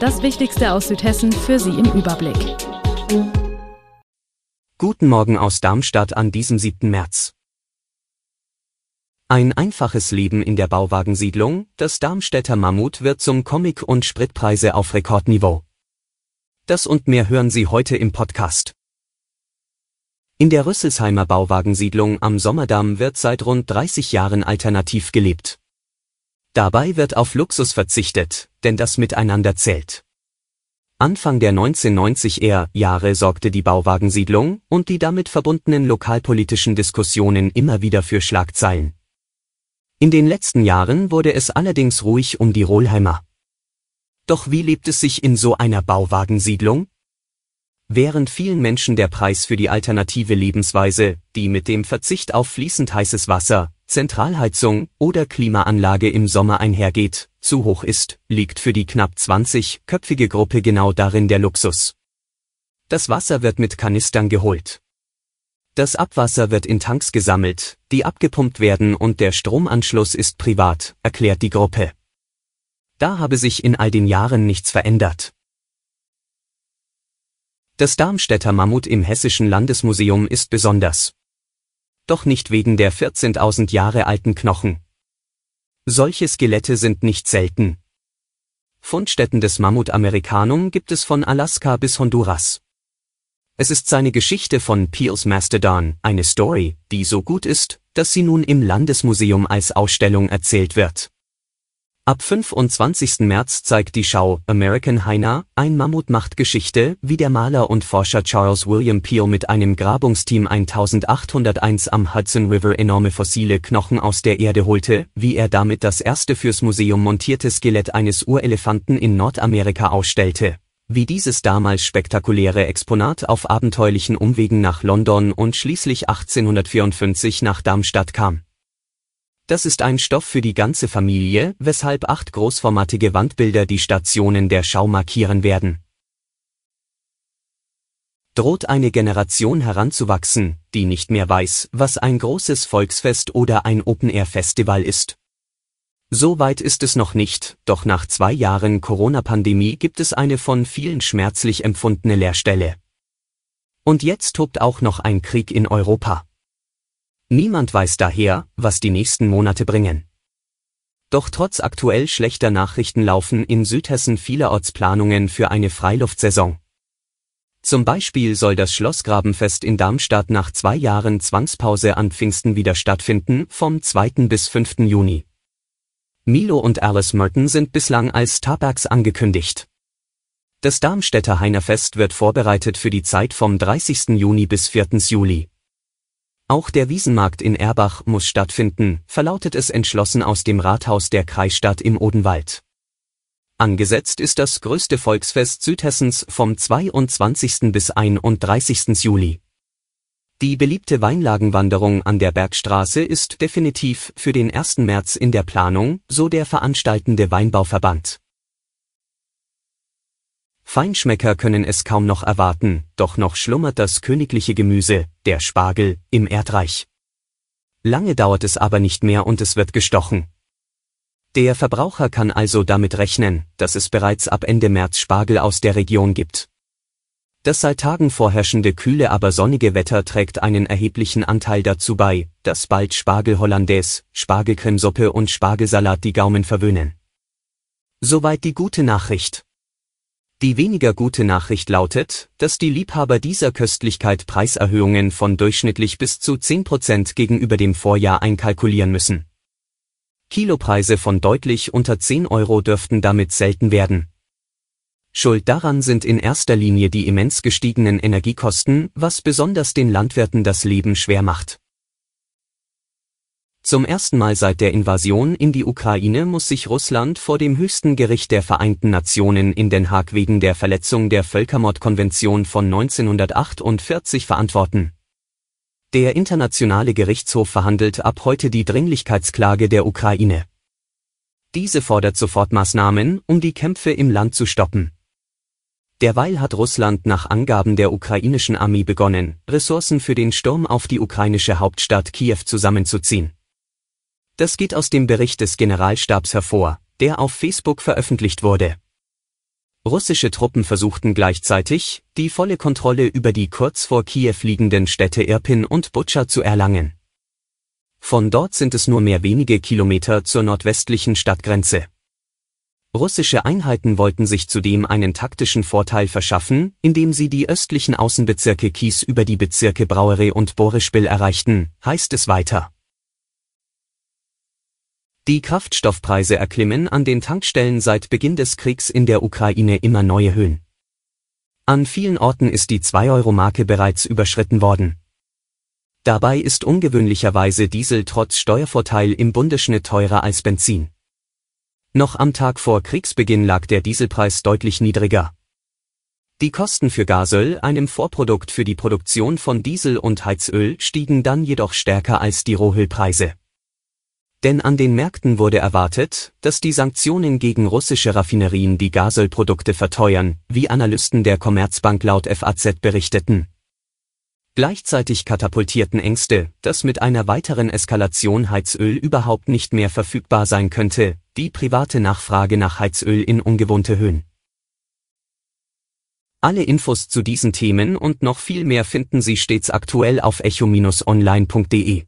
Das Wichtigste aus Südhessen für Sie im Überblick. Guten Morgen aus Darmstadt an diesem 7. März. Ein einfaches Leben in der Bauwagensiedlung, das Darmstädter Mammut wird zum Comic und Spritpreise auf Rekordniveau. Das und mehr hören Sie heute im Podcast. In der Rüsselsheimer Bauwagensiedlung am Sommerdamm wird seit rund 30 Jahren alternativ gelebt. Dabei wird auf Luxus verzichtet, denn das Miteinander zählt. Anfang der 1990er Jahre sorgte die Bauwagensiedlung und die damit verbundenen lokalpolitischen Diskussionen immer wieder für Schlagzeilen. In den letzten Jahren wurde es allerdings ruhig um die Rohlheimer. Doch wie lebt es sich in so einer Bauwagensiedlung? Während vielen Menschen der Preis für die alternative Lebensweise, die mit dem Verzicht auf fließend heißes Wasser, Zentralheizung oder Klimaanlage im Sommer einhergeht, zu hoch ist, liegt für die knapp 20-köpfige Gruppe genau darin der Luxus. Das Wasser wird mit Kanistern geholt. Das Abwasser wird in Tanks gesammelt, die abgepumpt werden und der Stromanschluss ist privat, erklärt die Gruppe. Da habe sich in all den Jahren nichts verändert. Das Darmstädter Mammut im Hessischen Landesmuseum ist besonders doch nicht wegen der 14.000 Jahre alten Knochen. Solche Skelette sind nicht selten. Fundstätten des Mammut Americanum gibt es von Alaska bis Honduras. Es ist seine Geschichte von Peels Mastodon, eine Story, die so gut ist, dass sie nun im Landesmuseum als Ausstellung erzählt wird. Ab 25. März zeigt die Schau American Hyena, ein Mammut macht Geschichte, wie der Maler und Forscher Charles William Peel mit einem Grabungsteam 1801 am Hudson River enorme fossile Knochen aus der Erde holte, wie er damit das erste fürs Museum montierte Skelett eines Urelefanten in Nordamerika ausstellte. Wie dieses damals spektakuläre Exponat auf abenteuerlichen Umwegen nach London und schließlich 1854 nach Darmstadt kam. Das ist ein Stoff für die ganze Familie, weshalb acht großformatige Wandbilder die Stationen der Schau markieren werden. Droht eine Generation heranzuwachsen, die nicht mehr weiß, was ein großes Volksfest oder ein Open-Air-Festival ist. So weit ist es noch nicht, doch nach zwei Jahren Corona-Pandemie gibt es eine von vielen schmerzlich empfundene Leerstelle. Und jetzt tobt auch noch ein Krieg in Europa. Niemand weiß daher, was die nächsten Monate bringen. Doch trotz aktuell schlechter Nachrichten laufen in Südhessen vielerorts Planungen für eine Freiluftsaison. Zum Beispiel soll das Schlossgrabenfest in Darmstadt nach zwei Jahren Zwangspause an Pfingsten wieder stattfinden, vom 2. bis 5. Juni. Milo und Alice Merton sind bislang als Tabergs angekündigt. Das Darmstädter Heinerfest wird vorbereitet für die Zeit vom 30. Juni bis 4. Juli. Auch der Wiesenmarkt in Erbach muss stattfinden, verlautet es entschlossen aus dem Rathaus der Kreisstadt im Odenwald. Angesetzt ist das größte Volksfest Südhessens vom 22. bis 31. Juli. Die beliebte Weinlagenwanderung an der Bergstraße ist definitiv für den 1. März in der Planung, so der veranstaltende Weinbauverband. Feinschmecker können es kaum noch erwarten, doch noch schlummert das königliche Gemüse, der Spargel, im Erdreich. Lange dauert es aber nicht mehr und es wird gestochen. Der Verbraucher kann also damit rechnen, dass es bereits ab Ende März Spargel aus der Region gibt. Das seit Tagen vorherrschende kühle aber sonnige Wetter trägt einen erheblichen Anteil dazu bei, dass bald Spargel Hollandaise, Spargelcremesuppe und Spargelsalat die Gaumen verwöhnen. Soweit die gute Nachricht. Die weniger gute Nachricht lautet, dass die Liebhaber dieser Köstlichkeit Preiserhöhungen von durchschnittlich bis zu 10% gegenüber dem Vorjahr einkalkulieren müssen. Kilopreise von deutlich unter 10 Euro dürften damit selten werden. Schuld daran sind in erster Linie die immens gestiegenen Energiekosten, was besonders den Landwirten das Leben schwer macht. Zum ersten Mal seit der Invasion in die Ukraine muss sich Russland vor dem höchsten Gericht der Vereinten Nationen in Den Haag wegen der Verletzung der Völkermordkonvention von 1948 verantworten. Der Internationale Gerichtshof verhandelt ab heute die Dringlichkeitsklage der Ukraine. Diese fordert Sofortmaßnahmen, um die Kämpfe im Land zu stoppen. Derweil hat Russland nach Angaben der ukrainischen Armee begonnen, Ressourcen für den Sturm auf die ukrainische Hauptstadt Kiew zusammenzuziehen. Das geht aus dem Bericht des Generalstabs hervor, der auf Facebook veröffentlicht wurde. Russische Truppen versuchten gleichzeitig, die volle Kontrolle über die kurz vor Kiew liegenden Städte Irpin und Butscha zu erlangen. Von dort sind es nur mehr wenige Kilometer zur nordwestlichen Stadtgrenze. Russische Einheiten wollten sich zudem einen taktischen Vorteil verschaffen, indem sie die östlichen Außenbezirke Kies über die Bezirke Brauere und Borispil erreichten, heißt es weiter. Die Kraftstoffpreise erklimmen an den Tankstellen seit Beginn des Kriegs in der Ukraine immer neue Höhen. An vielen Orten ist die 2-Euro-Marke bereits überschritten worden. Dabei ist ungewöhnlicherweise Diesel trotz Steuervorteil im Bundesschnitt teurer als Benzin. Noch am Tag vor Kriegsbeginn lag der Dieselpreis deutlich niedriger. Die Kosten für Gasöl, einem Vorprodukt für die Produktion von Diesel und Heizöl, stiegen dann jedoch stärker als die Rohölpreise. Denn an den Märkten wurde erwartet, dass die Sanktionen gegen russische Raffinerien die Gasölprodukte verteuern, wie Analysten der Commerzbank laut FAZ berichteten. Gleichzeitig katapultierten Ängste, dass mit einer weiteren Eskalation Heizöl überhaupt nicht mehr verfügbar sein könnte, die private Nachfrage nach Heizöl in ungewohnte Höhen. Alle Infos zu diesen Themen und noch viel mehr finden Sie stets aktuell auf echo-online.de.